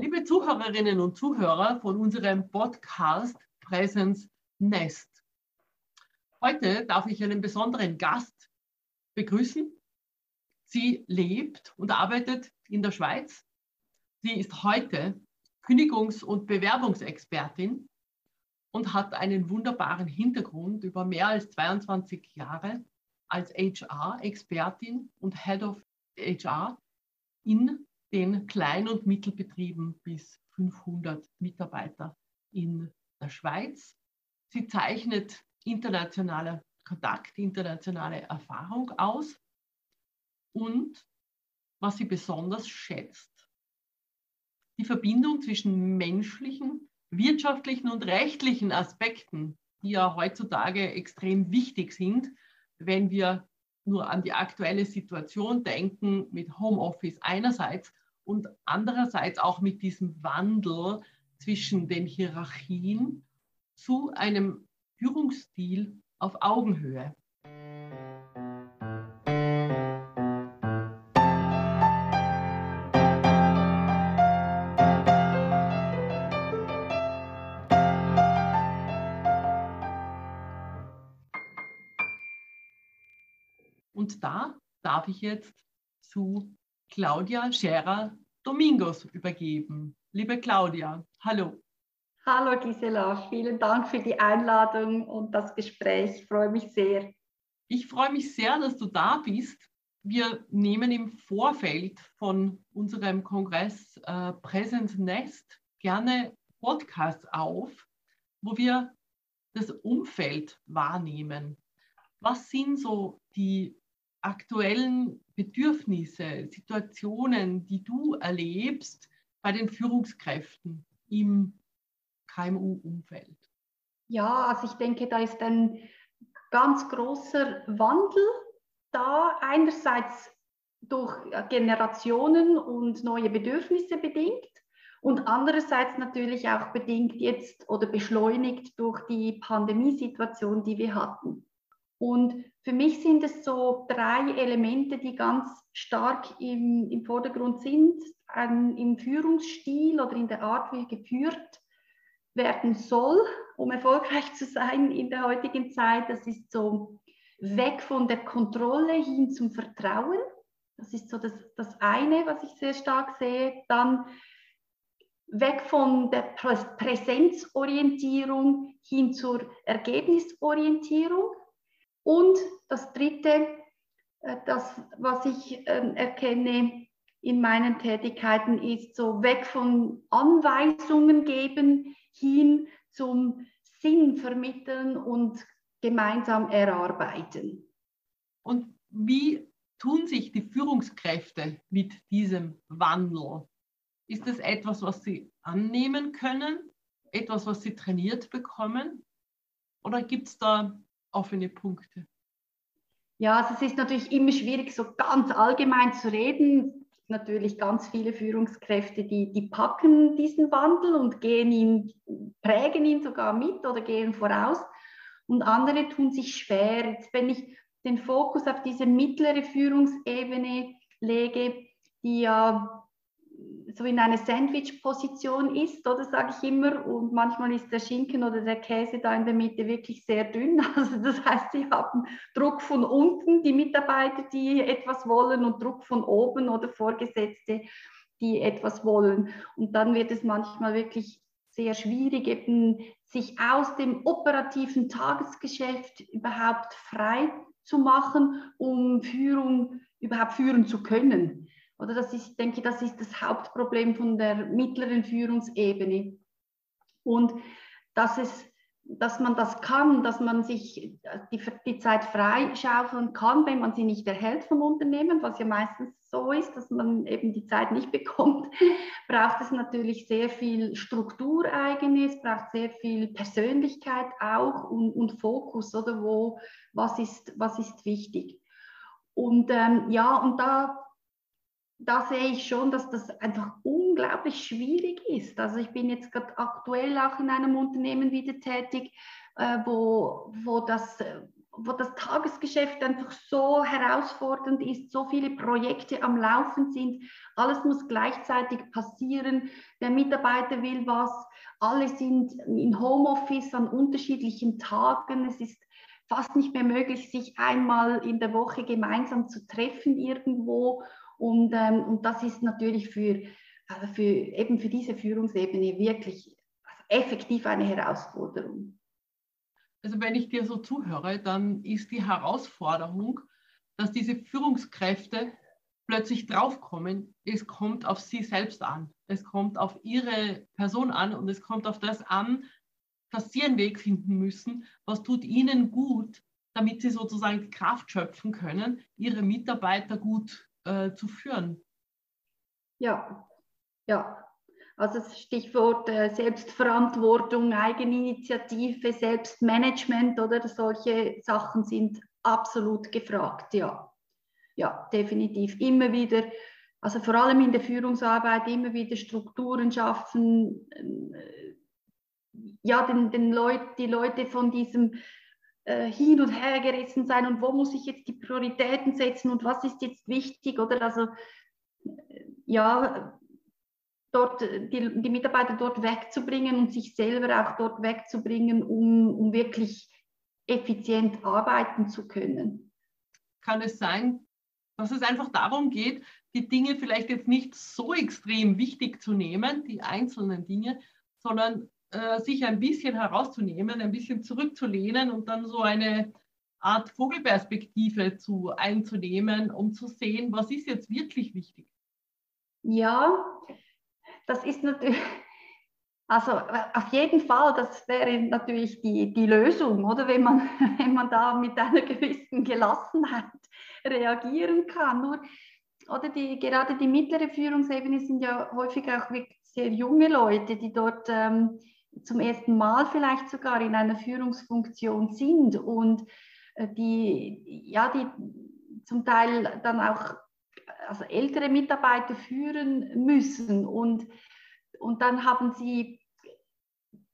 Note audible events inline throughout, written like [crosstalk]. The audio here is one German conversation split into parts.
Liebe Zuhörerinnen und Zuhörer von unserem Podcast Presence Nest. Heute darf ich einen besonderen Gast begrüßen. Sie lebt und arbeitet in der Schweiz. Sie ist heute Kündigungs- und Bewerbungsexpertin und hat einen wunderbaren Hintergrund über mehr als 22 Jahre als HR-Expertin und Head of HR in den Klein- und Mittelbetrieben bis 500 Mitarbeiter in der Schweiz. Sie zeichnet internationale Kontakt, internationale Erfahrung aus und was sie besonders schätzt, die Verbindung zwischen menschlichen, wirtschaftlichen und rechtlichen Aspekten, die ja heutzutage extrem wichtig sind, wenn wir nur an die aktuelle Situation denken mit Homeoffice einerseits und andererseits auch mit diesem Wandel zwischen den Hierarchien zu einem Führungsstil auf Augenhöhe. Und da darf ich jetzt zu Claudia Scherer Domingos übergeben. Liebe Claudia, hallo. Hallo Gisela, vielen Dank für die Einladung und das Gespräch. Ich freue mich sehr. Ich freue mich sehr, dass du da bist. Wir nehmen im Vorfeld von unserem Kongress äh, Presence Nest gerne Podcasts auf, wo wir das Umfeld wahrnehmen. Was sind so die aktuellen Bedürfnisse, Situationen, die du erlebst bei den Führungskräften im KMU-Umfeld? Ja, also ich denke, da ist ein ganz großer Wandel da. Einerseits durch Generationen und neue Bedürfnisse bedingt und andererseits natürlich auch bedingt jetzt oder beschleunigt durch die Pandemiesituation, die wir hatten. Und für mich sind es so drei Elemente, die ganz stark im, im Vordergrund sind, ein, im Führungsstil oder in der Art, wie geführt werden soll, um erfolgreich zu sein in der heutigen Zeit. Das ist so weg von der Kontrolle hin zum Vertrauen. Das ist so das, das eine, was ich sehr stark sehe. Dann weg von der Präsenzorientierung hin zur Ergebnisorientierung. Und das Dritte, äh, das, was ich ähm, erkenne in meinen Tätigkeiten, ist so weg von Anweisungen geben hin zum Sinn vermitteln und gemeinsam erarbeiten. Und wie tun sich die Führungskräfte mit diesem Wandel? Ist das etwas, was sie annehmen können? Etwas, was sie trainiert bekommen? Oder gibt es da offene Punkte? Ja, also es ist natürlich immer schwierig, so ganz allgemein zu reden. Natürlich ganz viele Führungskräfte, die, die packen diesen Wandel und gehen ihn, prägen ihn sogar mit oder gehen voraus. Und andere tun sich schwer. Jetzt, wenn ich den Fokus auf diese mittlere Führungsebene lege, die ja so in einer Sandwich-Position ist, oder sage ich immer, und manchmal ist der Schinken oder der Käse da in der Mitte wirklich sehr dünn. [laughs] Also das heißt, sie haben Druck von unten, die Mitarbeiter, die etwas wollen, und Druck von oben oder Vorgesetzte, die etwas wollen. Und dann wird es manchmal wirklich sehr schwierig, eben sich aus dem operativen Tagesgeschäft überhaupt frei zu machen, um Führung überhaupt führen zu können. Oder das ist, denke das ist das Hauptproblem von der mittleren Führungsebene. Und dass, es, dass man das kann, dass man sich die, die Zeit freischaufeln kann, wenn man sie nicht erhält vom Unternehmen, was ja meistens so ist, dass man eben die Zeit nicht [laughs] bekommt, braucht es natürlich sehr viel Struktureigenes, braucht sehr viel Persönlichkeit auch und, und Fokus, oder wo, was ist, was ist wichtig. Und ähm, ja, und da da sehe ich schon, dass das einfach unglaublich schwierig ist. Also ich bin jetzt gerade aktuell auch in einem Unternehmen wieder tätig, äh, wo, wo das äh, wo das Tagesgeschäft einfach so herausfordernd ist, so viele Projekte am Laufen sind, alles muss gleichzeitig passieren, der Mitarbeiter will was, alle sind in Homeoffice an unterschiedlichen Tagen, es ist fast nicht mehr möglich, sich einmal in der Woche gemeinsam zu treffen irgendwo und, ähm, und das ist natürlich für, also für, eben für diese Führungsebene wirklich effektiv eine Herausforderung. Also wenn ich dir so zuhöre, dann ist die Herausforderung, dass diese Führungskräfte plötzlich draufkommen, es kommt auf sie selbst an. Es kommt auf ihre Person an und es kommt auf das an, dass sie einen Weg finden müssen, was tut ihnen gut, damit sie sozusagen die Kraft schöpfen können, ihre Mitarbeiter gut äh, zu führen. Ja, ja, also das Stichwort äh, Selbstverantwortung, Eigeninitiative, Selbstmanagement oder solche Sachen sind absolut gefragt, ja. Ja, definitiv. Immer wieder, also vor allem in der Führungsarbeit, immer wieder Strukturen schaffen, äh, ja, den, den Leut, die Leute von diesem äh, hin und her gerissen sein und wo muss ich jetzt die Prioritäten setzen und was ist jetzt wichtig oder also äh, ja, dort die, die Mitarbeiter dort wegzubringen und sich selber auch dort wegzubringen, um, um wirklich effizient arbeiten zu können. Kann es sein, dass es einfach darum geht, die Dinge vielleicht jetzt nicht so extrem wichtig zu nehmen, die einzelnen Dinge, sondern äh, sich ein bisschen herauszunehmen, ein bisschen zurückzulehnen und dann so eine Art Vogelperspektive zu einzunehmen, um zu sehen, was ist jetzt wirklich wichtig. Ja, das ist natürlich, [laughs] also auf jeden Fall, das wäre natürlich die, die Lösung, oder wenn man, [laughs] wenn man da mit einer gewissen Gelassenheit [laughs] reagieren kann. Nur, oder die, gerade die mittlere Führungsebene sind ja häufig auch sehr junge Leute, die dort ähm, zum ersten Mal vielleicht sogar in einer Führungsfunktion sind und äh, die, ja, die zum Teil dann auch also ältere Mitarbeiter führen müssen und, und dann haben sie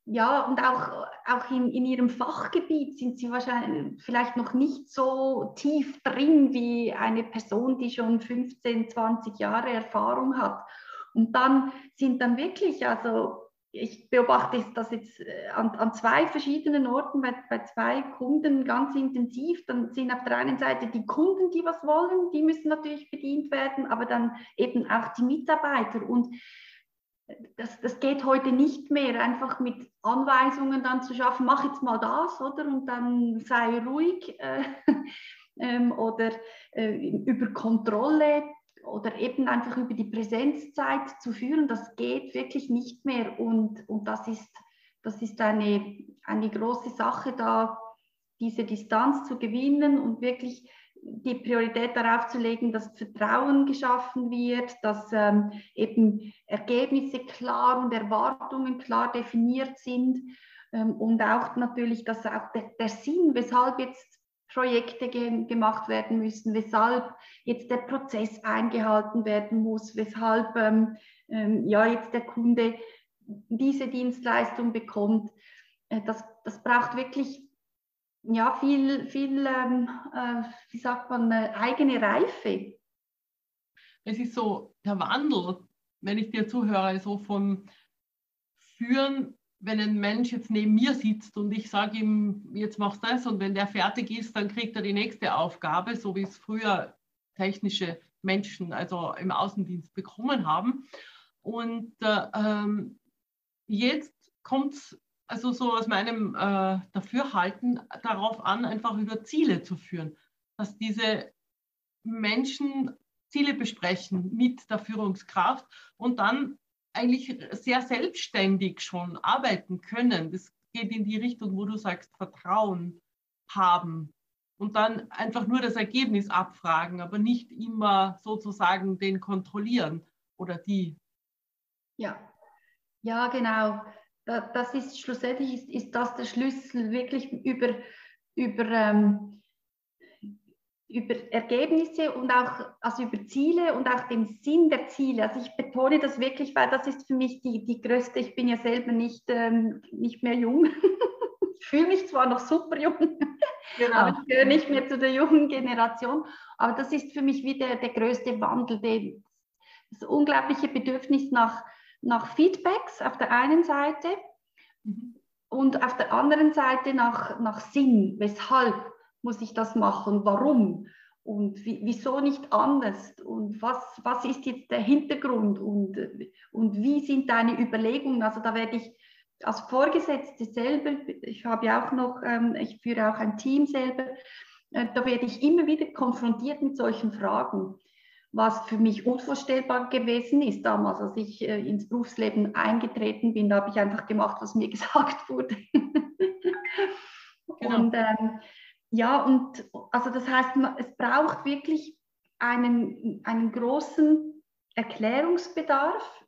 ja, und auch, auch in, in ihrem Fachgebiet sind sie wahrscheinlich vielleicht noch nicht so tief drin wie eine Person, die schon 15, 20 Jahre Erfahrung hat. Und dann sind dann wirklich, also ich beobachte das jetzt äh, an, an zwei verschiedenen Orten bei, bei, zwei Kunden ganz intensiv. Dann sind auf der einen Seite die Kunden, die was wollen, die müssen natürlich bedient werden, aber dann eben auch die Mitarbeiter. Und das, das geht heute nicht mehr, einfach mit Anweisungen dann zu schaffen, mach jetzt mal das, oder? Und dann sei ruhig. Äh, [laughs] ähm, oder äh, über Kontrolle oder eben einfach über die Präsenzzeit zu führen, das geht wirklich nicht mehr. Und, und das ist, das ist eine, eine große Sache, da diese Distanz zu gewinnen und wirklich die Priorität darauf zu legen, dass Vertrauen geschaffen wird, dass ähm, eben Ergebnisse klar und Erwartungen klar definiert sind ähm, und auch natürlich, dass auch der, der Sinn, weshalb jetzt Projekte ge gemacht werden müssen, weshalb jetzt der Prozess eingehalten werden muss, weshalb ähm, ähm, ja jetzt der Kunde diese Dienstleistung bekommt. Äh, das, das braucht wirklich ja, viel, viel ähm, äh, wie sagt man, äh, eigene Reife. Es ist so der Wandel, wenn ich dir zuhöre, so vom Führen wenn ein Mensch jetzt neben mir sitzt und ich sage ihm, jetzt machst du das und wenn der fertig ist, dann kriegt er die nächste Aufgabe, so wie es früher technische Menschen, also im Außendienst bekommen haben. Und äh, ähm, jetzt kommt es also so aus meinem äh, Dafürhalten darauf an, einfach über Ziele zu führen, dass diese Menschen Ziele besprechen mit der Führungskraft und dann eigentlich sehr selbstständig schon arbeiten können. Das geht in die Richtung, wo du sagst, Vertrauen haben und dann einfach nur das Ergebnis abfragen, aber nicht immer sozusagen den kontrollieren oder die. Ja, ja, genau. Das ist schlussendlich ist, ist das der Schlüssel, wirklich über, über ähm, über Ergebnisse und auch also über Ziele und auch den Sinn der Ziele. Also ich betone das wirklich, weil das ist für mich die, die größte, ich bin ja selber nicht, ähm, nicht mehr jung, [laughs] Ich fühle mich zwar noch super jung, genau. aber ich gehöre nicht mehr zu der jungen Generation. Aber das ist für mich wieder der größte Wandel, den, das unglaubliche Bedürfnis nach, nach Feedbacks auf der einen Seite mhm. und auf der anderen Seite nach, nach Sinn. Weshalb muss ich das machen? Warum? Und wie, wieso nicht anders? Und was, was ist jetzt der Hintergrund? Und, und wie sind deine Überlegungen? Also da werde ich als Vorgesetzte selber, ich habe ja auch noch, ähm, ich führe auch ein Team selber, äh, da werde ich immer wieder konfrontiert mit solchen Fragen, was für mich unvorstellbar gewesen ist damals, als ich äh, ins Berufsleben eingetreten bin. Da habe ich einfach gemacht, was mir [laughs] gesagt wurde. Genau. Und ähm, ja, und also das heißt, es braucht wirklich einen, einen großen Erklärungsbedarf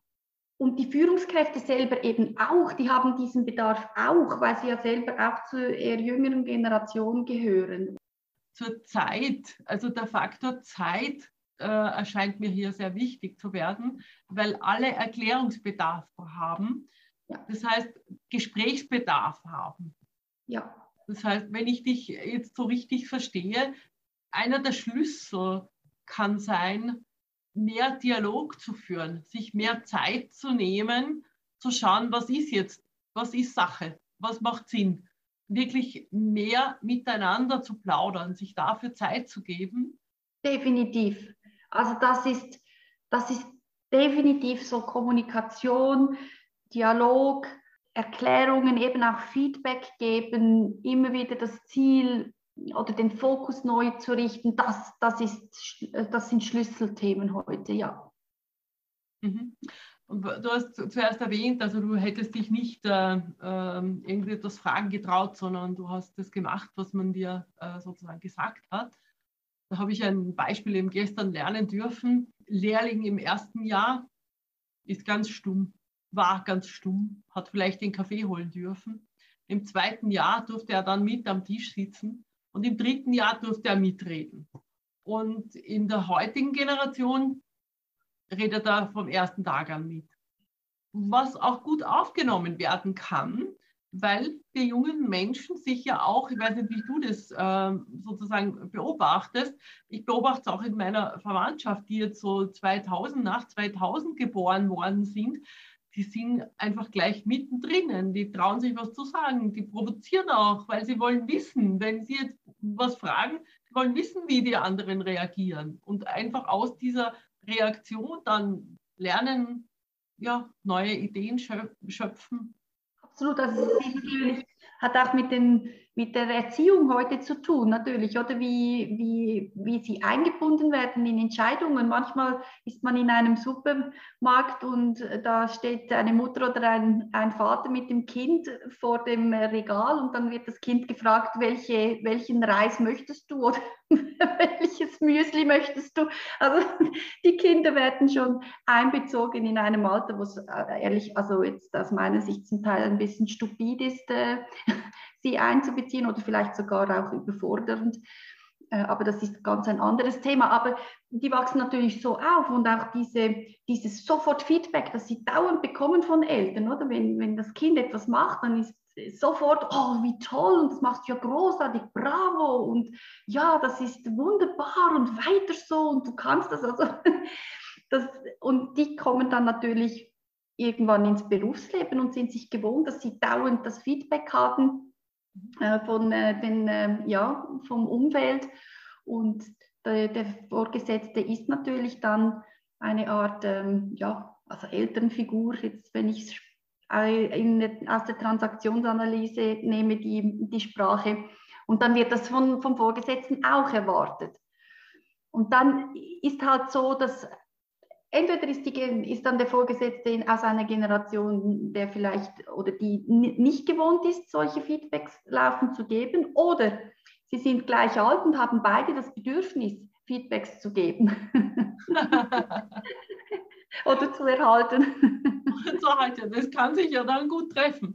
und die Führungskräfte selber eben auch, die haben diesen Bedarf auch, weil sie ja selber auch zur eher jüngeren Generation gehören. Zur Zeit, also der Faktor Zeit äh, erscheint mir hier sehr wichtig zu werden, weil alle Erklärungsbedarf haben. Ja. Das heißt, Gesprächsbedarf haben. Ja. Das heißt, wenn ich dich jetzt so richtig verstehe, einer der Schlüssel kann sein, mehr Dialog zu führen, sich mehr Zeit zu nehmen, zu schauen, was ist jetzt, was ist Sache, was macht Sinn, wirklich mehr miteinander zu plaudern, sich dafür Zeit zu geben. Definitiv. Also das ist, das ist definitiv so Kommunikation, Dialog, Erklärungen, eben auch Feedback geben, immer wieder das Ziel oder den Fokus neu zu richten, das, das, ist, das sind Schlüsselthemen heute, ja. Mhm. Du hast zuerst erwähnt, also du hättest dich nicht äh, äh, irgendwie etwas fragen getraut, sondern du hast das gemacht, was man dir äh, sozusagen gesagt hat. Da habe ich ein Beispiel eben gestern lernen dürfen. Lehrling im ersten Jahr ist ganz stumm war ganz stumm, hat vielleicht den Kaffee holen dürfen. Im zweiten Jahr durfte er dann mit am Tisch sitzen und im dritten Jahr durfte er mitreden. Und in der heutigen Generation redet er vom ersten Tag an mit. Was auch gut aufgenommen werden kann, weil die jungen Menschen sich ja auch, ich weiß nicht, wie du das äh, sozusagen beobachtest, ich beobachte es auch in meiner Verwandtschaft, die jetzt so 2000, nach 2000 geboren worden sind, die sind einfach gleich mittendrin. Die trauen sich was zu sagen. Die provozieren auch, weil sie wollen wissen, wenn sie jetzt was fragen, sie wollen wissen, wie die anderen reagieren. Und einfach aus dieser Reaktion dann lernen, ja, neue Ideen schöpfen. Absolut, also hat auch mit, den, mit der Erziehung heute zu tun, natürlich, oder wie, wie, wie sie eingebunden werden in Entscheidungen. Manchmal ist man in einem Supermarkt und da steht eine Mutter oder ein, ein Vater mit dem Kind vor dem Regal und dann wird das Kind gefragt, welche, welchen Reis möchtest du oder [laughs] welches Müsli möchtest du? Also [laughs] die Kinder werden schon einbezogen in einem Alter, wo es äh, ehrlich, also jetzt aus meiner Sicht zum Teil ein bisschen stupid ist, äh, sie einzubeziehen oder vielleicht sogar auch überfordernd. Äh, aber das ist ganz ein anderes Thema. Aber die wachsen natürlich so auf und auch diese, dieses Sofort-Feedback, das sie dauernd bekommen von Eltern, oder? Wenn, wenn das Kind etwas macht, dann ist sofort, oh, wie toll und das machst du ja großartig, bravo und ja, das ist wunderbar und weiter so und du kannst das. Also, [laughs] das und die kommen dann natürlich irgendwann ins Berufsleben und sind sich gewohnt, dass sie dauernd das Feedback haben äh, von äh, den, äh, ja, vom Umfeld und der, der, Vorgesetzte ist natürlich dann eine Art, ähm, ja, also Elternfigur, jetzt wenn ich es aus der Transaktionsanalyse nehme die, die Sprache. Und dann wird das von, vom Vorgesetzten auch erwartet. Und dann ist halt so, dass entweder ist, die, ist dann der Vorgesetzte aus einer Generation, der vielleicht oder die nicht gewohnt ist, solche Feedbacks laufen zu geben, oder sie sind gleich alt und haben beide das Bedürfnis, Feedbacks zu geben. [laughs] oder zu erhalten. [laughs] zu erhalten. Das kann sich ja dann gut treffen.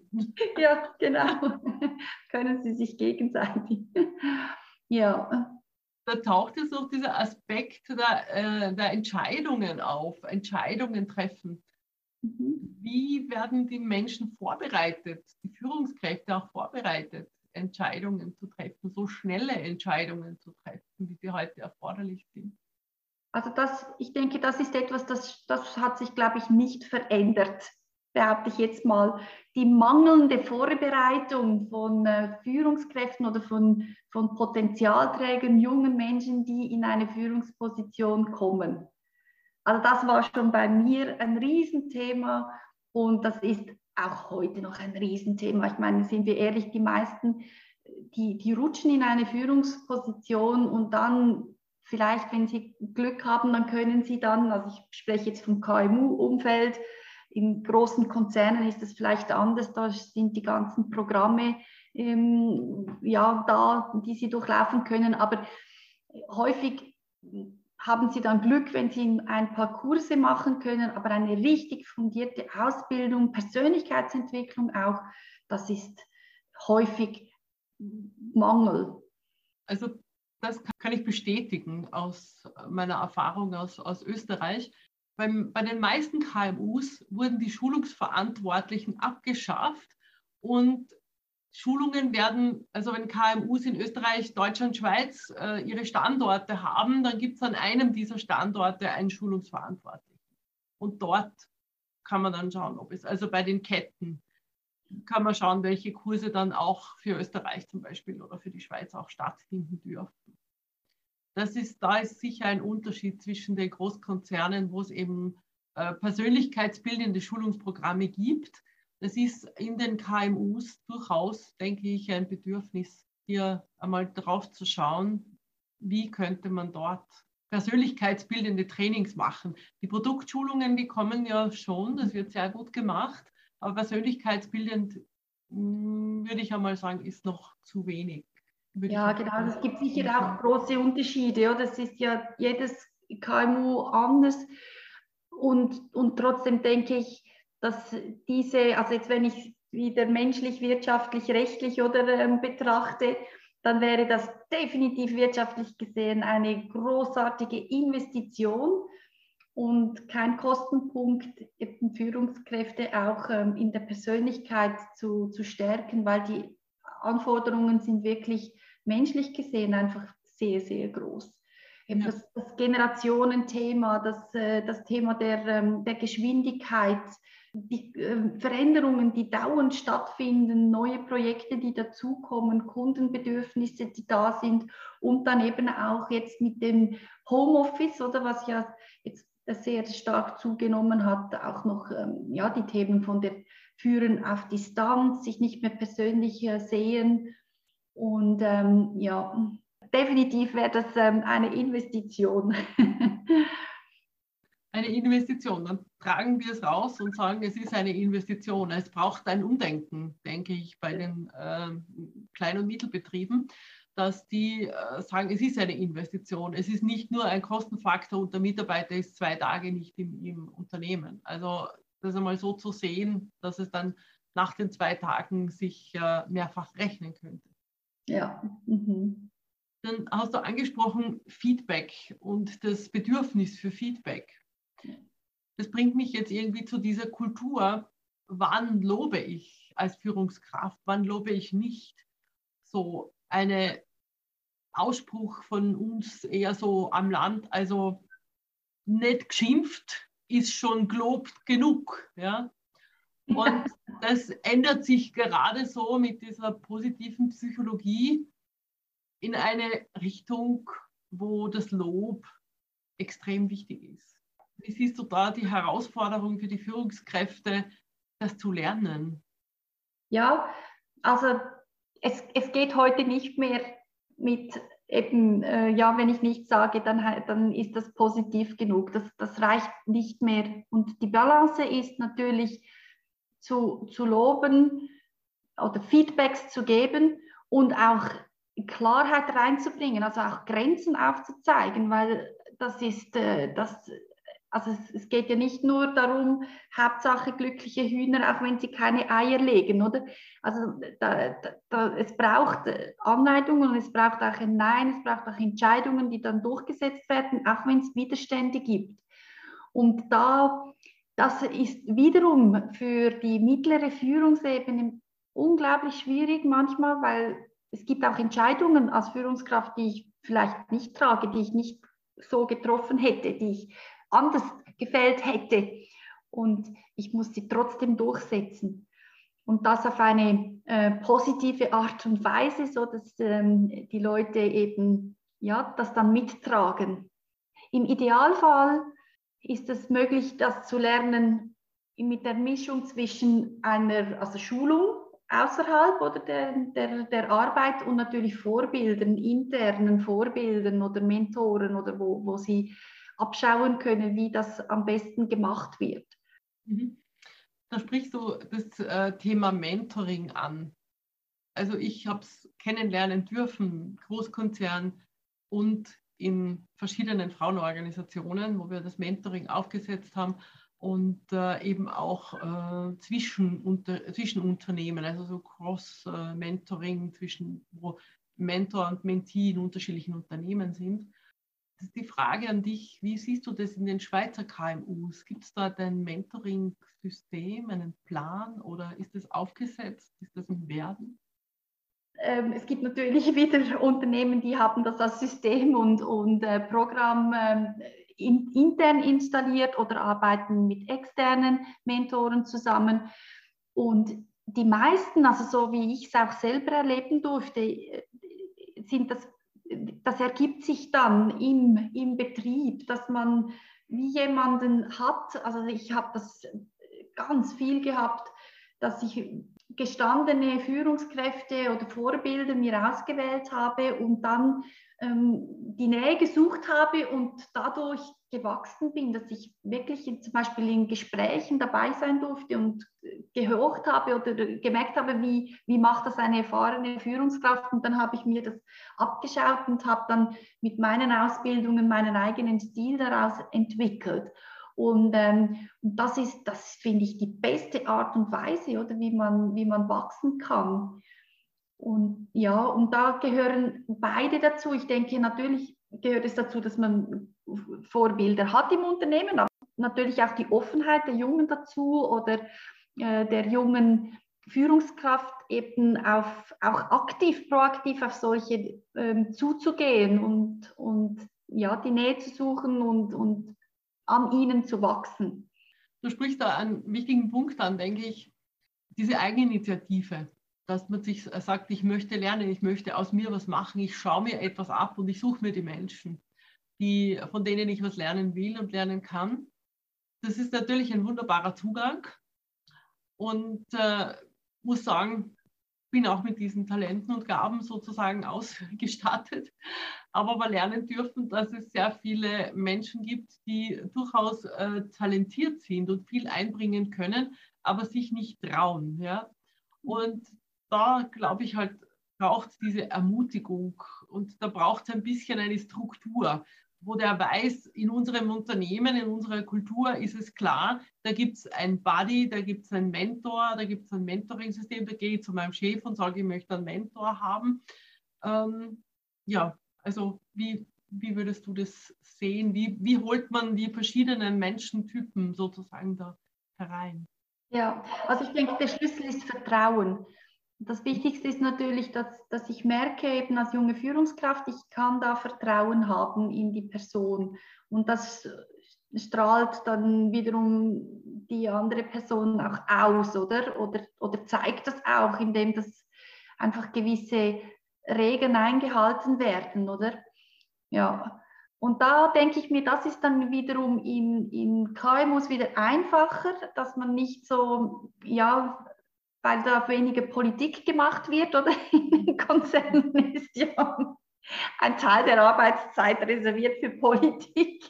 Ja, genau. [laughs] Können sie sich gegenseitig. Ja. Da taucht jetzt noch dieser Aspekt der, äh, der Entscheidungen auf, Entscheidungen treffen. Mhm. Wie werden die Menschen vorbereitet, die Führungskräfte auch vorbereitet, Entscheidungen zu treffen, so schnelle Entscheidungen zu treffen, wie sie heute erforderlich sind? Also das, ich denke, das ist etwas, das, das hat sich, glaube ich, nicht verändert, behaupte ich jetzt mal. Die mangelnde Vorbereitung von äh, Führungskräften oder von, von Potenzialträgern, jungen Menschen, die in eine Führungsposition kommen. Also das war schon bei mir ein Riesenthema und das ist auch heute noch ein Riesenthema. Ich meine, sind wir ehrlich, die meisten, die, die rutschen in eine Führungsposition und dann vielleicht, wenn sie Glück haben, dann können sie dann, also ich spreche jetzt vom KMU-Umfeld, in großen Konzernen ist das vielleicht anders, da sind die ganzen Programme ähm, ja, da, die sie durchlaufen können, aber häufig haben sie dann Glück, wenn sie ein paar Kurse machen können, aber eine richtig fundierte Ausbildung, Persönlichkeitsentwicklung auch, das ist häufig Mangel. Also das kann ich bestätigen aus meiner Erfahrung aus, aus Österreich. Beim, bei den meisten KMUs wurden die Schulungsverantwortlichen abgeschafft und Schulungen werden, also wenn KMUs in Österreich, Deutschland, Schweiz äh, ihre Standorte haben, dann gibt es an einem dieser Standorte einen Schulungsverantwortlichen. Und dort kann man dann schauen, ob es, also bei den Ketten, kann man schauen, welche Kurse dann auch für Österreich zum Beispiel oder für die Schweiz auch stattfinden dürfen. Das ist, da ist sicher ein Unterschied zwischen den Großkonzernen, wo es eben äh, persönlichkeitsbildende Schulungsprogramme gibt. Das ist in den KMUs durchaus, denke ich, ein Bedürfnis, hier einmal drauf zu schauen, wie könnte man dort persönlichkeitsbildende Trainings machen. Die Produktschulungen, die kommen ja schon, das wird sehr gut gemacht. Aber persönlichkeitsbildend, hm, würde ich einmal sagen, ist noch zu wenig. Ja, genau. Es gibt sicher auch große Unterschiede. Oder? Das ist ja jedes KMU anders. Und, und trotzdem denke ich, dass diese, also jetzt wenn ich wieder menschlich, wirtschaftlich, rechtlich oder ähm, betrachte, dann wäre das definitiv wirtschaftlich gesehen eine großartige Investition und kein Kostenpunkt, eben Führungskräfte auch ähm, in der Persönlichkeit zu, zu stärken, weil die Anforderungen sind wirklich menschlich gesehen einfach sehr, sehr groß. Ja. Das, das, Generationenthema, das, äh, das Thema der, ähm, der Geschwindigkeit, die äh, Veränderungen, die dauernd stattfinden, neue Projekte, die dazukommen, Kundenbedürfnisse, die da sind und dann eben auch jetzt mit dem Homeoffice oder was ja jetzt sehr stark zugenommen hat, auch noch ähm, ja, die Themen von der Führen auf Distanz, sich nicht mehr persönlich äh, sehen. Und ähm, ja, definitiv wäre das ähm, eine Investition. [laughs] eine Investition. Dann tragen wir es raus und sagen, es ist eine Investition. Es braucht ein Umdenken, denke ich, bei den äh, Klein- und Mittelbetrieben dass die äh, sagen, es ist eine Investition. Es ist nicht nur ein Kostenfaktor und der Mitarbeiter ist zwei Tage nicht im, im Unternehmen. Also das einmal so zu sehen, dass es dann nach den zwei Tagen sich äh, mehrfach rechnen könnte. Ja. Mhm. Dann hast du angesprochen Feedback und das Bedürfnis für Feedback. Das bringt mich jetzt irgendwie zu dieser Kultur, wann lobe ich als Führungskraft, wann lobe ich nicht. So, eine Ausspruch von uns eher so am Land, also nicht geschimpft ist schon gelobt genug. Ja? Und [laughs] das ändert sich gerade so mit dieser positiven Psychologie in eine Richtung, wo das Lob extrem wichtig ist. Wie siehst du da die Herausforderung für die Führungskräfte, das zu lernen? Ja, also es, es geht heute nicht mehr mit eben, äh, ja, wenn ich nichts sage, dann, dann ist das positiv genug. Das, das reicht nicht mehr. Und die Balance ist natürlich zu, zu loben oder Feedbacks zu geben und auch Klarheit reinzubringen, also auch Grenzen aufzuzeigen, weil das ist, äh, das also es, es, geht ja nicht nur darum, Hauptsache glückliche Hühner, auch wenn sie keine Eier legen, oder? Also da, da, es braucht Anleitungen und es braucht auch ein Nein, es braucht auch Entscheidungen, die dann durchgesetzt werden, auch wenn es Widerstände gibt. Und da das ist wiederum für die mittlere Führungsebene unglaublich schwierig manchmal, weil es gibt auch Entscheidungen als Führungskraft, die ich vielleicht nicht trage, die ich nicht so getroffen hätte, die ich anders gefällt hätte. Und ich muss sie trotzdem durchsetzen. Und das auf eine äh, positive Art und Weise, so dass ähm, die Leute eben ja, das dann mittragen. Im Idealfall ist es möglich, das zu lernen mit der Mischung zwischen einer also Schulung außerhalb oder der, der, der Arbeit und natürlich Vorbildern, internen Vorbildern oder Mentoren oder wo, wo sie abschauen können, wie das am besten gemacht wird. Mhm. Da sprichst du das äh, Thema Mentoring an. Also ich habe es kennenlernen dürfen, Großkonzern und in verschiedenen Frauenorganisationen, wo wir das Mentoring aufgesetzt haben und äh, eben auch äh, zwischen, unter, zwischen Unternehmen, also so Cross-Mentoring zwischen, wo Mentor und Mentee in unterschiedlichen Unternehmen sind. Das ist die Frage an dich, wie siehst du das in den Schweizer KMUs? Gibt es da ein Mentoring-System, einen Plan oder ist das aufgesetzt? Ist das im Werden? Ähm, es gibt natürlich [laughs] wieder Unternehmen, die haben das als System und, und äh, Programm ähm, in, intern installiert oder arbeiten mit externen Mentoren zusammen. Und die meisten, also so wie ich es auch selber erleben durfte, äh, sind das, das ergibt sich dann im, im Betrieb, dass man wie jemanden hat, also ich habe das ganz viel gehabt, dass ich gestandene Führungskräfte oder Vorbilder mir ausgewählt habe und dann ähm, die Nähe gesucht habe und dadurch gewachsen bin, dass ich wirklich in, zum Beispiel in Gesprächen dabei sein durfte und gehorcht habe oder gemerkt habe, wie, wie macht das eine erfahrene Führungskraft. Und dann habe ich mir das abgeschaut und habe dann mit meinen Ausbildungen meinen eigenen Stil daraus entwickelt. Und, ähm, und das ist, das finde ich, die beste Art und Weise, oder wie man, wie man wachsen kann. Und ja, und da gehören beide dazu. Ich denke, natürlich gehört es dazu, dass man Vorbilder hat im Unternehmen, aber natürlich auch die Offenheit der Jungen dazu oder äh, der jungen Führungskraft eben auf, auch aktiv, proaktiv auf solche ähm, zuzugehen und, und ja, die Nähe zu suchen und, und an ihnen zu wachsen. Du sprichst da einen wichtigen Punkt an, denke ich, diese Eigeninitiative, dass man sich sagt, ich möchte lernen, ich möchte aus mir was machen, ich schaue mir etwas ab und ich suche mir die Menschen, die, von denen ich was lernen will und lernen kann. Das ist natürlich ein wunderbarer Zugang und äh, muss sagen, bin auch mit diesen Talenten und Gaben sozusagen [laughs] ausgestattet, aber wir lernen dürfen, dass es sehr viele Menschen gibt, die durchaus äh, talentiert sind und viel einbringen können, aber sich nicht trauen. Ja? Und da glaube ich halt, braucht es diese Ermutigung und da braucht es ein bisschen eine Struktur wo der weiß, in unserem Unternehmen, in unserer Kultur ist es klar, da gibt es ein Buddy, da gibt es einen Mentor, da gibt es ein Mentoring-System, da gehe ich zu meinem Chef und sage, ich möchte einen Mentor haben. Ähm, ja, also wie, wie würdest du das sehen? Wie, wie holt man die verschiedenen Menschentypen sozusagen da herein? Ja, also ich denke, der Schlüssel ist Vertrauen das Wichtigste ist natürlich, dass, dass ich merke, eben als junge Führungskraft, ich kann da Vertrauen haben in die Person. Und das strahlt dann wiederum die andere Person auch aus, oder? Oder, oder zeigt das auch, indem das einfach gewisse Regeln eingehalten werden, oder? Ja. Und da denke ich mir, das ist dann wiederum in, in KMUs wieder einfacher, dass man nicht so, ja, weil da weniger Politik gemacht wird oder [laughs] in den Konzernen ist ja ein Teil der Arbeitszeit reserviert für Politik.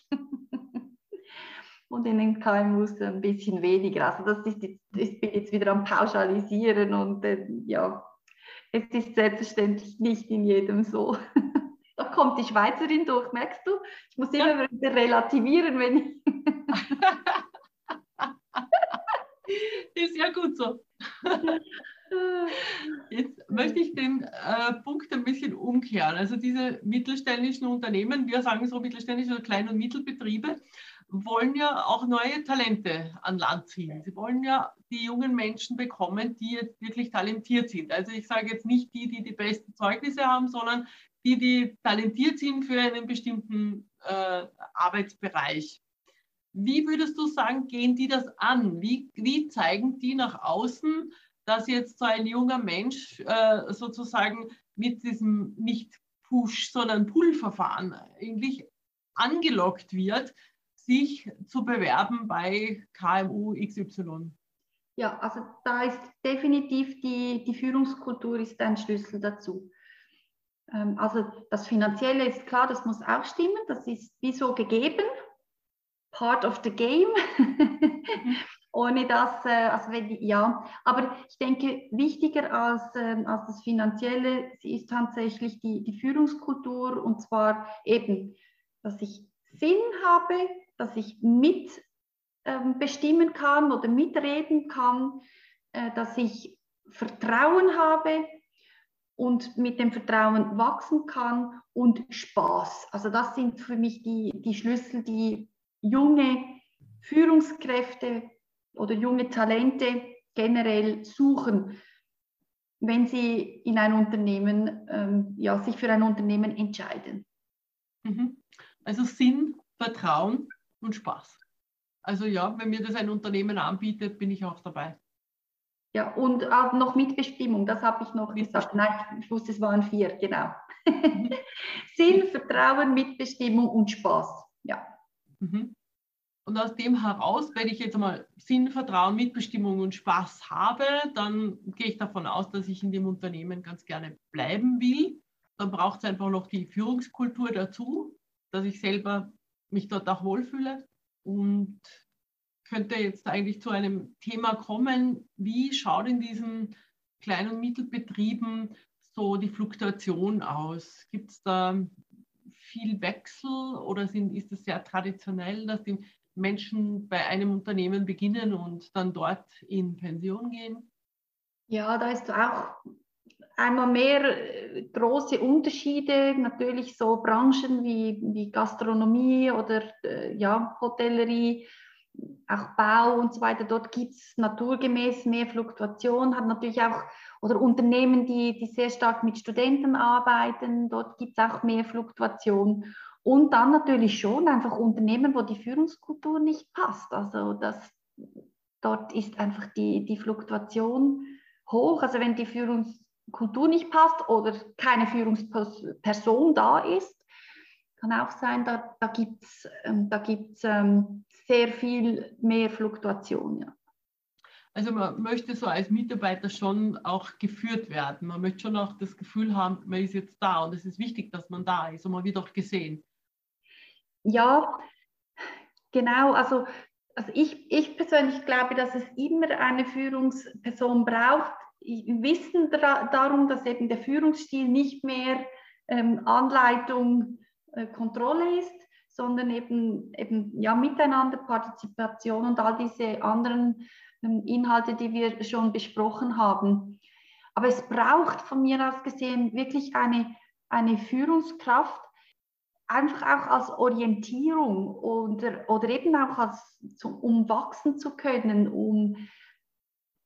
Und in den KMUs ein bisschen weniger. Also das ist jetzt, ich bin jetzt wieder am Pauschalisieren und äh, ja, es ist selbstverständlich nicht in jedem so. [laughs] da kommt die Schweizerin durch, merkst du? Ich muss immer ja. wieder relativieren, wenn ich. [laughs] ist ja gut so. Jetzt möchte ich den äh, Punkt ein bisschen umkehren. Also diese mittelständischen Unternehmen, wir sagen so mittelständische oder Klein- und Mittelbetriebe, wollen ja auch neue Talente an Land ziehen. Sie wollen ja die jungen Menschen bekommen, die jetzt wirklich talentiert sind. Also ich sage jetzt nicht die, die die besten Zeugnisse haben, sondern die, die talentiert sind für einen bestimmten äh, Arbeitsbereich. Wie würdest du sagen, gehen die das an? Wie, wie zeigen die nach außen, dass jetzt so ein junger Mensch äh, sozusagen mit diesem nicht Push, sondern Pull-Verfahren eigentlich angelockt wird, sich zu bewerben bei KMU XY? Ja, also da ist definitiv die, die Führungskultur ist ein Schlüssel dazu. Ähm, also das Finanzielle ist klar, das muss auch stimmen, das ist wie so gegeben, part of the game. Ohne das, äh, also wenn ja, aber ich denke, wichtiger als, ähm, als das Finanzielle ist tatsächlich die, die Führungskultur und zwar eben, dass ich Sinn habe, dass ich mitbestimmen ähm, kann oder mitreden kann, äh, dass ich Vertrauen habe und mit dem Vertrauen wachsen kann und Spaß. Also das sind für mich die, die Schlüssel, die junge Führungskräfte oder junge Talente generell suchen, wenn sie in ein Unternehmen, ähm, ja, sich für ein Unternehmen entscheiden. Mhm. Also Sinn, Vertrauen und Spaß. Also ja, wenn mir das ein Unternehmen anbietet, bin ich auch dabei. Ja, und auch noch Mitbestimmung, das habe ich noch gesagt. Nein, ich wusste, es waren vier, genau. Mhm. [laughs] Sinn, Vertrauen, Mitbestimmung und Spaß. Ja. Mhm. Und aus dem heraus, wenn ich jetzt einmal Sinn, Vertrauen, Mitbestimmung und Spaß habe, dann gehe ich davon aus, dass ich in dem Unternehmen ganz gerne bleiben will. Dann braucht es einfach noch die Führungskultur dazu, dass ich selber mich dort auch wohlfühle. Und könnte jetzt eigentlich zu einem Thema kommen, wie schaut in diesen kleinen und Mittelbetrieben so die Fluktuation aus? Gibt es da viel Wechsel oder sind, ist es sehr traditionell, dass die Menschen bei einem Unternehmen beginnen und dann dort in Pension gehen? Ja, da ist auch einmal mehr äh, große Unterschiede, natürlich so Branchen wie, wie Gastronomie oder äh, ja, Hotellerie, auch Bau und so weiter. Dort gibt es naturgemäß mehr Fluktuation, hat natürlich auch, oder Unternehmen, die, die sehr stark mit Studenten arbeiten, dort gibt es auch mehr Fluktuation. Und dann natürlich schon einfach Unternehmen, wo die Führungskultur nicht passt. Also das, dort ist einfach die, die Fluktuation hoch. Also wenn die Führungskultur nicht passt oder keine Führungsperson da ist, kann auch sein, da, da gibt es ähm, da gibt's, ähm, sehr viel mehr Fluktuation. Ja. Also man möchte so als Mitarbeiter schon auch geführt werden. Man möchte schon auch das Gefühl haben, man ist jetzt da und es ist wichtig, dass man da ist und man wird auch gesehen. Ja, genau. Also, also ich, ich persönlich glaube, dass es immer eine Führungsperson braucht. Wissen darum, dass eben der Führungsstil nicht mehr ähm, Anleitung, äh, Kontrolle ist, sondern eben, eben ja, Miteinander, Partizipation und all diese anderen ähm, Inhalte, die wir schon besprochen haben. Aber es braucht von mir aus gesehen wirklich eine, eine Führungskraft, einfach auch als Orientierung oder, oder eben auch als, um wachsen zu können, um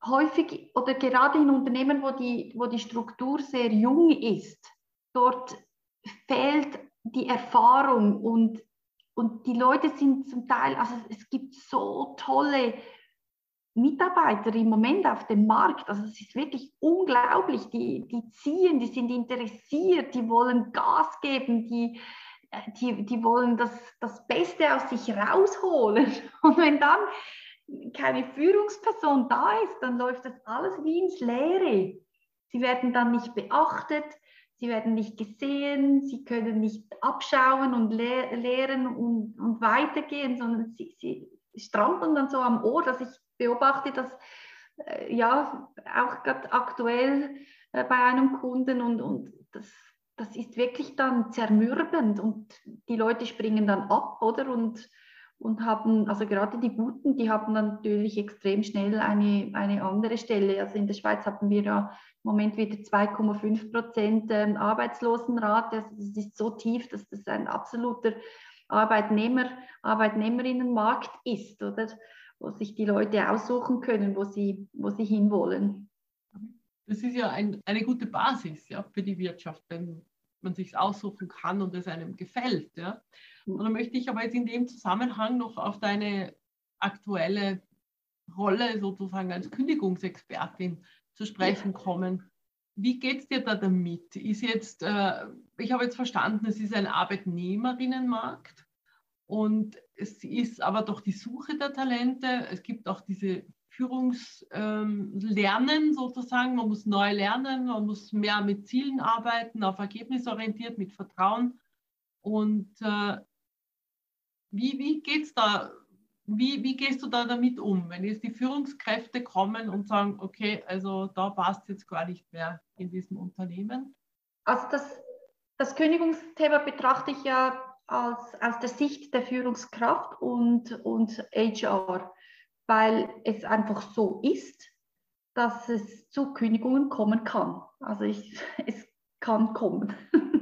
häufig oder gerade in Unternehmen, wo die, wo die Struktur sehr jung ist, dort fehlt die Erfahrung und, und die Leute sind zum Teil, also es gibt so tolle Mitarbeiter im Moment auf dem Markt, also es ist wirklich unglaublich, die, die ziehen, die sind interessiert, die wollen Gas geben, die, die, die wollen das, das Beste aus sich rausholen. [laughs] Und wenn dann keine Führungsperson da ist, dann läuft das alles wie ins Leere. Sie werden dann nicht beachtet, sie werden nicht gesehen, sie können nicht abschauen und le lehren und, und weitergehen, sondern sie, sie strampeln dann so am Ohr, dass ich beobachte das äh, ja auch gerade aktuell äh, bei einem Kunden und, und das das ist wirklich dann zermürbend und die Leute springen dann ab, oder? Und, und haben, also gerade die Guten, die haben natürlich extrem schnell eine, eine andere Stelle. Also in der Schweiz haben wir ja im Moment wieder 2,5 Prozent ähm, Arbeitslosenrate. Also das ist so tief, dass das ein absoluter Arbeitnehmer, Arbeitnehmerinnenmarkt ist, oder? Wo sich die Leute aussuchen können, wo sie, wo sie hinwollen. Das ist ja ein, eine gute Basis ja, für die Wirtschaft, wenn man sich aussuchen kann und es einem gefällt. Ja. Und dann möchte ich aber jetzt in dem Zusammenhang noch auf deine aktuelle Rolle sozusagen als Kündigungsexpertin zu sprechen kommen. Wie geht es dir da damit? Ist jetzt, äh, ich habe jetzt verstanden, es ist ein Arbeitnehmerinnenmarkt und es ist aber doch die Suche der Talente. Es gibt auch diese Führungslernen sozusagen. Man muss neu lernen, man muss mehr mit Zielen arbeiten, auf ergebnisorientiert, mit Vertrauen. Und äh, wie, wie geht's da? Wie, wie gehst du da damit um, wenn jetzt die Führungskräfte kommen und sagen, okay, also da passt jetzt gar nicht mehr in diesem Unternehmen? Also das, das Kündigungsthema betrachte ich ja als, aus der Sicht der Führungskraft und, und HR, weil es einfach so ist, dass es zu Kündigungen kommen kann. Also ich, [laughs] es kann kommen. [laughs]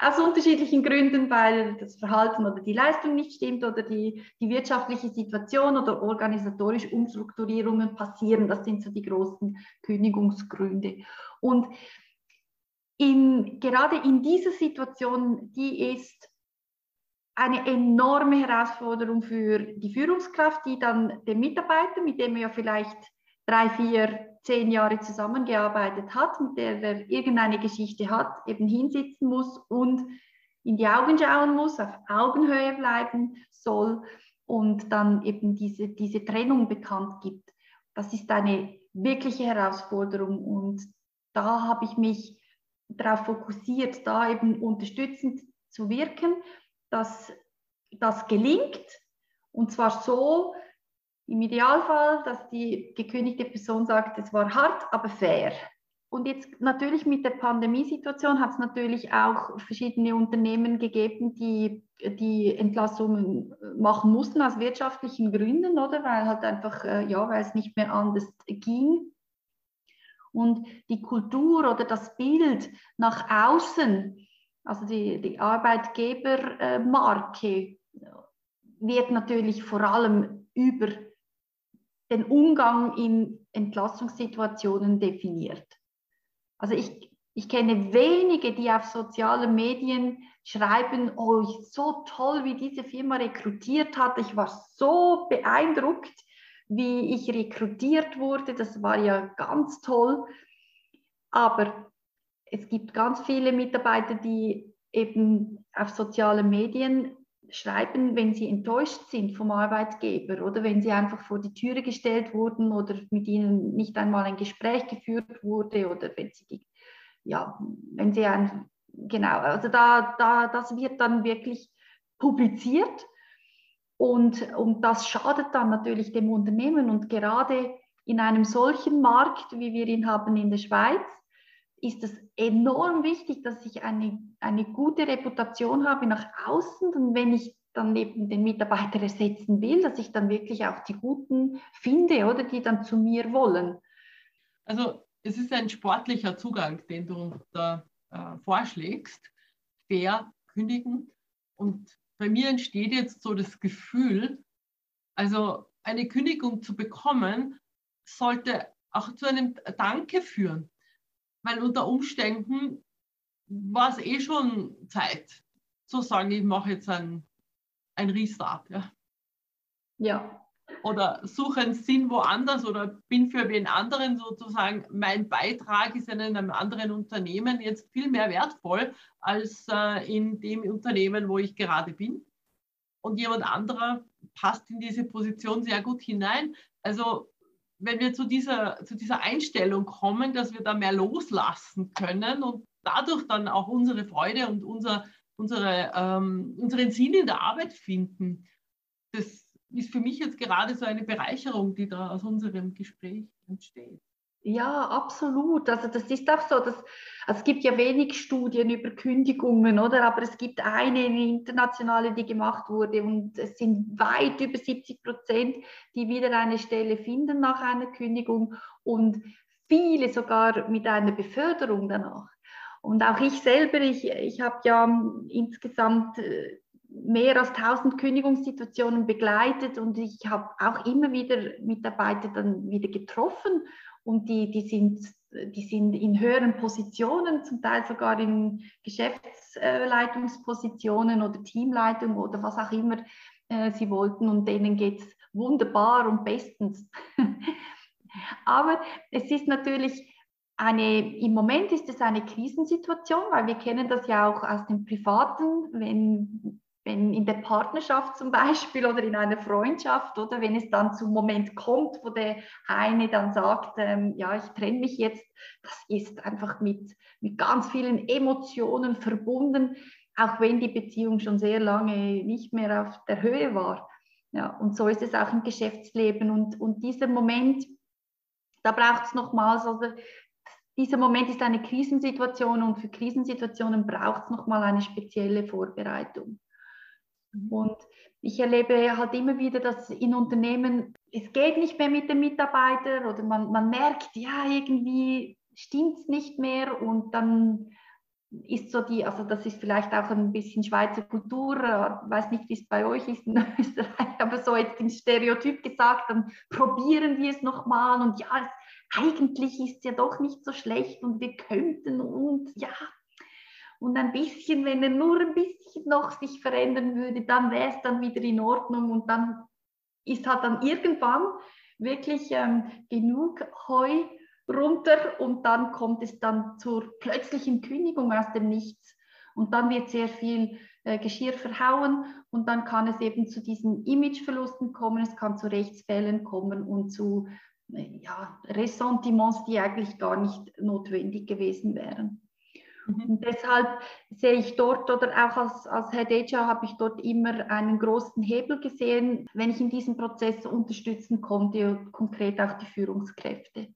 Aus unterschiedlichen Gründen, weil das Verhalten oder die Leistung nicht stimmt oder die, die wirtschaftliche Situation oder organisatorische Umstrukturierungen passieren. Das sind so die großen Kündigungsgründe. Und in, gerade in dieser Situation, die ist eine enorme Herausforderung für die Führungskraft, die dann den Mitarbeiter, mit dem er ja vielleicht drei, vier, zehn Jahre zusammengearbeitet hat, mit der er irgendeine Geschichte hat, eben hinsitzen muss und in die Augen schauen muss, auf Augenhöhe bleiben soll und dann eben diese, diese Trennung bekannt gibt. Das ist eine wirkliche Herausforderung und da habe ich mich darauf fokussiert, da eben unterstützend zu wirken, dass das gelingt und zwar so, im Idealfall, dass die gekündigte Person sagt, es war hart, aber fair. Und jetzt natürlich mit der Pandemiesituation hat es natürlich auch verschiedene Unternehmen gegeben, die die Entlassungen machen mussten aus wirtschaftlichen Gründen, oder? Weil halt einfach, äh, ja, weil es nicht mehr anders ging. Und die Kultur oder das Bild nach außen, also die, die Arbeitgebermarke, wird natürlich vor allem über den Umgang in Entlassungssituationen definiert. Also ich, ich kenne wenige, die auf sozialen Medien schreiben, oh, so toll, wie diese Firma rekrutiert hat. Ich war so beeindruckt, wie ich rekrutiert wurde. Das war ja ganz toll. Aber es gibt ganz viele Mitarbeiter, die eben auf sozialen Medien schreiben, wenn sie enttäuscht sind vom Arbeitgeber oder wenn sie einfach vor die Türe gestellt wurden oder mit ihnen nicht einmal ein Gespräch geführt wurde oder wenn sie die, ja, wenn sie ein, genau, also da, da, das wird dann wirklich publiziert und, und das schadet dann natürlich dem Unternehmen und gerade in einem solchen Markt, wie wir ihn haben in der Schweiz, ist es enorm wichtig, dass ich eine, eine gute Reputation habe nach außen und wenn ich dann neben den Mitarbeiter ersetzen will, dass ich dann wirklich auch die Guten finde oder die dann zu mir wollen. Also es ist ein sportlicher Zugang, den du da äh, vorschlägst, fair kündigen. Und bei mir entsteht jetzt so das Gefühl, also eine Kündigung zu bekommen, sollte auch zu einem Danke führen weil unter Umständen war es eh schon Zeit zu sagen, ich mache jetzt einen, einen Restart. Ja. ja. Oder suche einen Sinn woanders oder bin für wen anderen sozusagen, mein Beitrag ist in einem anderen Unternehmen jetzt viel mehr wertvoll als äh, in dem Unternehmen, wo ich gerade bin. Und jemand anderer passt in diese Position sehr gut hinein. Also wenn wir zu dieser, zu dieser Einstellung kommen, dass wir da mehr loslassen können und dadurch dann auch unsere Freude und unser, unsere, ähm, unseren Sinn in der Arbeit finden, das ist für mich jetzt gerade so eine Bereicherung, die da aus unserem Gespräch entsteht. Ja, absolut. Also das ist auch so, dass also es gibt ja wenig Studien über Kündigungen, oder? Aber es gibt eine internationale, die gemacht wurde und es sind weit über 70 Prozent, die wieder eine Stelle finden nach einer Kündigung und viele sogar mit einer Beförderung danach. Und auch ich selber, ich, ich habe ja insgesamt äh, mehr als 1000 Kündigungssituationen begleitet und ich habe auch immer wieder Mitarbeiter dann wieder getroffen und die, die, sind, die sind in höheren Positionen, zum Teil sogar in Geschäftsleitungspositionen oder Teamleitung oder was auch immer äh, sie wollten und denen geht es wunderbar und bestens. [laughs] Aber es ist natürlich eine, im Moment ist es eine Krisensituation, weil wir kennen das ja auch aus dem Privaten, wenn, wenn in der Partnerschaft zum Beispiel oder in einer Freundschaft oder wenn es dann zum Moment kommt, wo der eine dann sagt, ähm, ja, ich trenne mich jetzt, das ist einfach mit, mit ganz vielen Emotionen verbunden, auch wenn die Beziehung schon sehr lange nicht mehr auf der Höhe war. Ja, und so ist es auch im Geschäftsleben. Und, und dieser Moment, da braucht es nochmals, also dieser Moment ist eine Krisensituation und für Krisensituationen braucht es nochmal eine spezielle Vorbereitung. Und ich erlebe halt immer wieder, dass in Unternehmen, es geht nicht mehr mit dem Mitarbeiter oder man, man merkt, ja, irgendwie stimmt es nicht mehr und dann ist so die, also das ist vielleicht auch ein bisschen Schweizer Kultur, äh, weiß nicht, wie es bei euch ist in [laughs] Österreich, aber so jetzt im Stereotyp gesagt, dann probieren wir es nochmal und ja, eigentlich ist es ja doch nicht so schlecht und wir könnten und ja, und ein bisschen, wenn er nur ein bisschen noch sich verändern würde, dann wäre es dann wieder in Ordnung und dann ist halt dann irgendwann wirklich ähm, genug Heu runter und dann kommt es dann zur plötzlichen Kündigung aus dem Nichts. Und dann wird sehr viel äh, Geschirr verhauen und dann kann es eben zu diesen Imageverlusten kommen, es kann zu Rechtsfällen kommen und zu äh, ja, Ressentiments, die eigentlich gar nicht notwendig gewesen wären. Mhm. Und deshalb sehe ich dort oder auch als, als HR habe ich dort immer einen großen Hebel gesehen, wenn ich in diesem Prozess unterstützen konnte, konkret auch die Führungskräfte.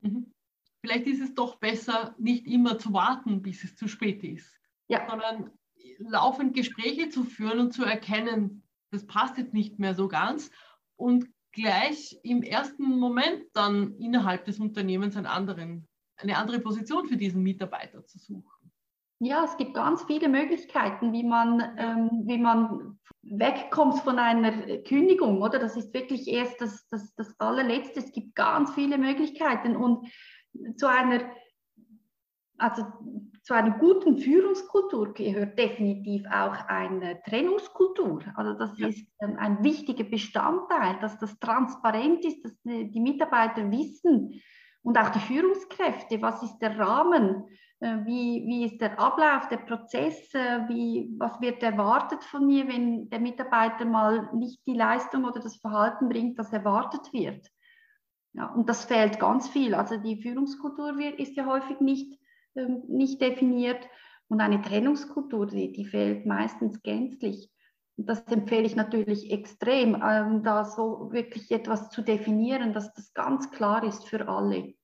Mhm. Vielleicht ist es doch besser, nicht immer zu warten, bis es zu spät ist, ja. sondern laufend Gespräche zu führen und zu erkennen, das passt jetzt nicht mehr so ganz und gleich im ersten Moment dann innerhalb des Unternehmens einen anderen, eine andere Position für diesen Mitarbeiter zu suchen. Ja, es gibt ganz viele Möglichkeiten, wie man, ähm, wie man wegkommt von einer Kündigung, oder? Das ist wirklich erst das, das, das allerletzte. Es gibt ganz viele Möglichkeiten und zu einer, also zu einer guten Führungskultur gehört definitiv auch eine Trennungskultur. Also das ja. ist ein wichtiger Bestandteil, dass das transparent ist, dass die Mitarbeiter wissen und auch die Führungskräfte, was ist der Rahmen, äh, wie, wie ist der Ablauf, der Prozess, äh, wie, was wird erwartet von mir, wenn der Mitarbeiter mal nicht die Leistung oder das Verhalten bringt, das erwartet wird. Ja, und das fehlt ganz viel. Also die Führungskultur ist ja häufig nicht, ähm, nicht definiert und eine Trennungskultur, die, die fehlt meistens gänzlich. Das empfehle ich natürlich extrem, ähm, da so wirklich etwas zu definieren, dass das ganz klar ist für alle.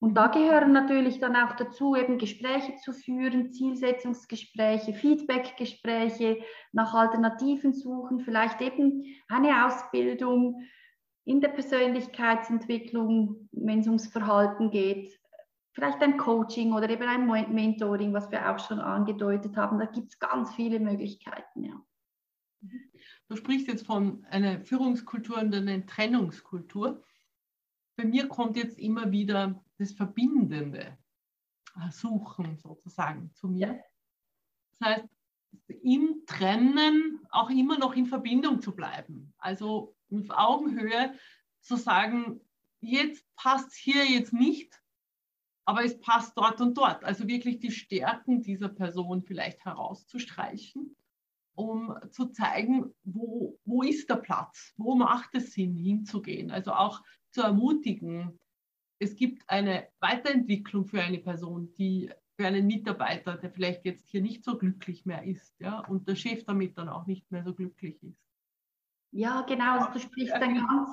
Und da gehören natürlich dann auch dazu, eben Gespräche zu führen, Zielsetzungsgespräche, Feedbackgespräche, nach Alternativen suchen, vielleicht eben eine Ausbildung in der Persönlichkeitsentwicklung, wenn es ums Verhalten geht, vielleicht ein Coaching oder eben ein Mentoring, was wir auch schon angedeutet haben. Da gibt es ganz viele Möglichkeiten, ja. Du sprichst jetzt von einer Führungskultur und einer Trennungskultur. Bei mir kommt jetzt immer wieder das Verbindende suchen sozusagen zu mir. Das heißt, im Trennen auch immer noch in Verbindung zu bleiben. Also auf Augenhöhe zu sagen, jetzt passt es hier jetzt nicht, aber es passt dort und dort. Also wirklich die Stärken dieser Person vielleicht herauszustreichen, um zu zeigen, wo, wo ist der Platz, wo macht es Sinn hinzugehen. Also auch zu ermutigen, es gibt eine Weiterentwicklung für eine Person, die für einen Mitarbeiter, der vielleicht jetzt hier nicht so glücklich mehr ist, ja, und der Chef damit dann auch nicht mehr so glücklich ist. Ja, genau, also du sprichst ein ganz,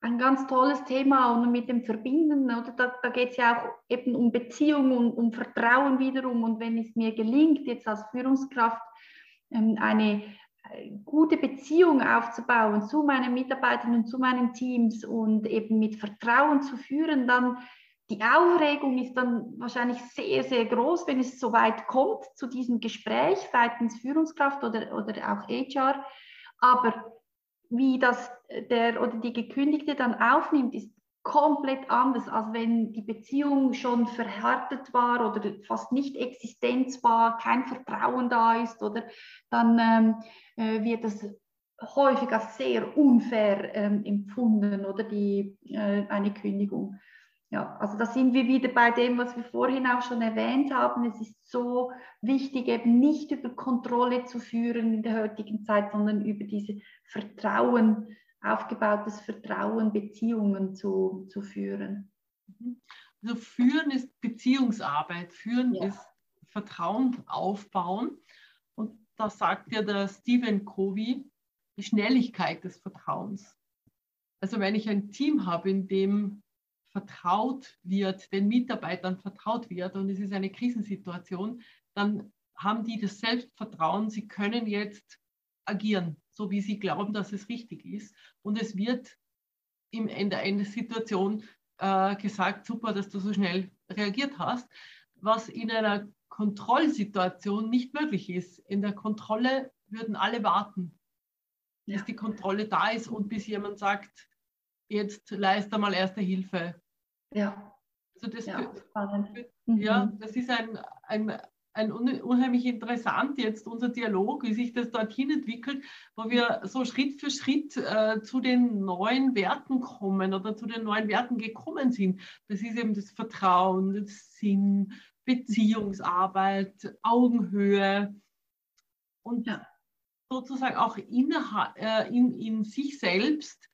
ein ganz tolles Thema und mit dem Verbinden, oder da, da geht es ja auch eben um Beziehung und um Vertrauen wiederum. Und wenn es mir gelingt, jetzt als Führungskraft eine gute Beziehung aufzubauen zu meinen Mitarbeitern und zu meinen Teams und eben mit Vertrauen zu führen, dann die Aufregung ist dann wahrscheinlich sehr, sehr groß, wenn es so weit kommt zu diesem Gespräch seitens Führungskraft oder, oder auch HR. Aber wie das der oder die Gekündigte dann aufnimmt, ist komplett anders, als wenn die Beziehung schon verhärtet war oder fast nicht existenz war, kein Vertrauen da ist, oder dann ähm, äh, wird das häufig als sehr unfair ähm, empfunden oder die, äh, eine Kündigung. Ja, also da sind wir wieder bei dem, was wir vorhin auch schon erwähnt haben. Es ist so wichtig, eben nicht über Kontrolle zu führen in der heutigen Zeit, sondern über diese Vertrauen, aufgebautes Vertrauen, Beziehungen zu, zu führen. Also führen ist Beziehungsarbeit, führen ja. ist Vertrauen aufbauen. Und da sagt ja der Stephen Covey, die Schnelligkeit des Vertrauens. Also wenn ich ein Team habe, in dem vertraut wird, den Mitarbeitern vertraut wird und es ist eine Krisensituation, dann haben die das Selbstvertrauen, sie können jetzt agieren, so wie sie glauben, dass es richtig ist. Und es wird im Ende einer Situation äh, gesagt, super, dass du so schnell reagiert hast, was in einer Kontrollsituation nicht möglich ist. In der Kontrolle würden alle warten, bis die Kontrolle da ist und bis jemand sagt, jetzt leiste mal erste Hilfe. Ja. Also das, ja, für, ja, mhm. das ist ein, ein, ein unheimlich interessant jetzt unser Dialog, wie sich das dorthin entwickelt, wo wir so Schritt für Schritt äh, zu den neuen Werten kommen oder zu den neuen Werten gekommen sind. Das ist eben das Vertrauen, das Sinn, Beziehungsarbeit, Augenhöhe und ja. sozusagen auch in, äh, in, in sich selbst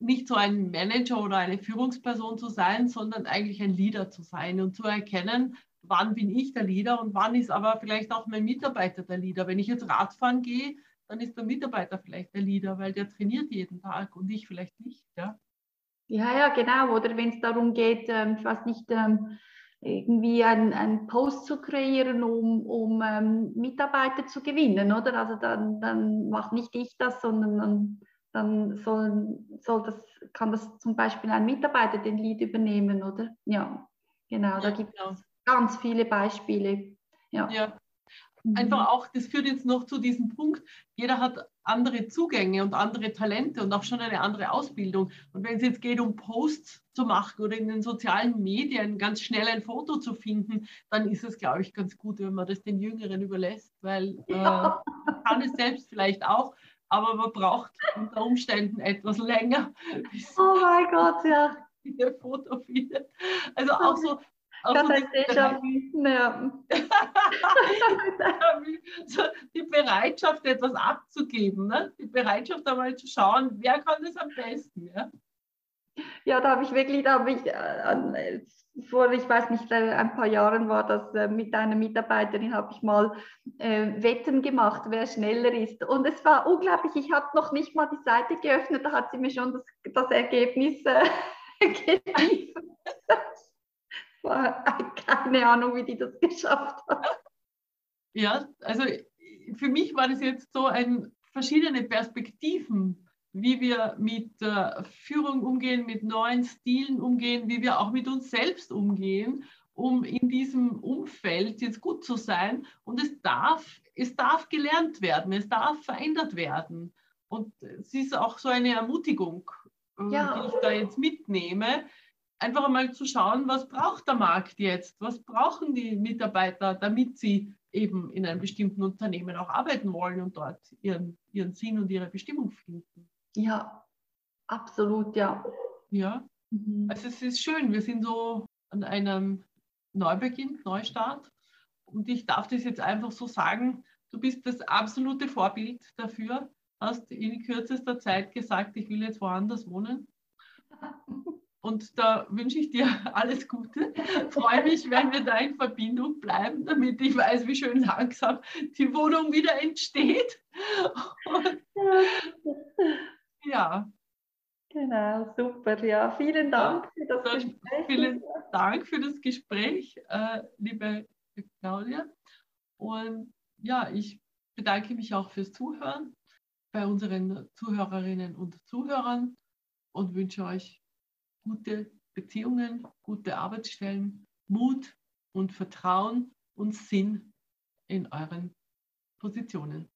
nicht so ein Manager oder eine Führungsperson zu sein, sondern eigentlich ein Leader zu sein und zu erkennen, wann bin ich der Leader und wann ist aber vielleicht auch mein Mitarbeiter der Leader. Wenn ich jetzt Radfahren gehe, dann ist der Mitarbeiter vielleicht der Leader, weil der trainiert jeden Tag und ich vielleicht nicht. Ja, ja, ja genau. Oder wenn es darum geht, ähm, ich weiß nicht, ähm, irgendwie einen, Post zu kreieren, um, um ähm, Mitarbeiter zu gewinnen, oder? Also dann, dann macht nicht ich das, sondern dann dann soll, soll das, kann das zum Beispiel ein Mitarbeiter den Lead übernehmen, oder? Ja, genau, da gibt es genau. Ganz viele Beispiele. Ja. ja. Mhm. Einfach auch, das führt jetzt noch zu diesem Punkt, jeder hat andere Zugänge und andere Talente und auch schon eine andere Ausbildung. Und wenn es jetzt geht, um Posts zu machen oder in den sozialen Medien ganz schnell ein Foto zu finden, dann ist es, glaube ich, ganz gut, wenn man das den Jüngeren überlässt, weil ja. äh, kann es selbst vielleicht auch, aber man braucht unter Umständen etwas länger. Oh mein Gott, ja. [laughs] Foto findet. Also auch so. Auch so [laughs] so die Bereitschaft, etwas abzugeben, ne? die Bereitschaft einmal zu schauen, wer kann das am besten. Ja, ja da habe ich wirklich, da habe ich äh, vor, ich weiß nicht, äh, ein paar Jahren war das äh, mit einer Mitarbeiterin, habe ich mal äh, Wetten gemacht, wer schneller ist. Und es war unglaublich, ich habe noch nicht mal die Seite geöffnet, da hat sie mir schon das, das Ergebnis äh, [laughs] geliefert. [laughs] [laughs] keine Ahnung, wie die das geschafft hat. Ja, also für mich war das jetzt so ein verschiedene Perspektiven wie wir mit äh, Führung umgehen, mit neuen Stilen umgehen, wie wir auch mit uns selbst umgehen, um in diesem Umfeld jetzt gut zu sein. Und es darf, es darf gelernt werden, es darf verändert werden. Und es ist auch so eine Ermutigung, äh, ja. die ich da jetzt mitnehme, einfach einmal zu schauen, was braucht der Markt jetzt? Was brauchen die Mitarbeiter, damit sie eben in einem bestimmten Unternehmen auch arbeiten wollen und dort ihren, ihren Sinn und ihre Bestimmung finden. Ja, absolut, ja. Ja, mhm. also es ist schön, wir sind so an einem Neubeginn, Neustart. Und ich darf das jetzt einfach so sagen, du bist das absolute Vorbild dafür, hast in kürzester Zeit gesagt, ich will jetzt woanders wohnen. [laughs] Und da wünsche ich dir [laughs] alles Gute. Freue mich, wenn wir da in Verbindung bleiben, damit ich weiß, wie schön langsam die Wohnung wieder entsteht. Und ja. Genau, super. Ja, vielen Dank für das Dann Gespräch. Vielen Dank für das Gespräch, äh, liebe Claudia. Und ja, ich bedanke mich auch fürs Zuhören bei unseren Zuhörerinnen und Zuhörern und wünsche euch gute Beziehungen, gute Arbeitsstellen, Mut und Vertrauen und Sinn in euren Positionen.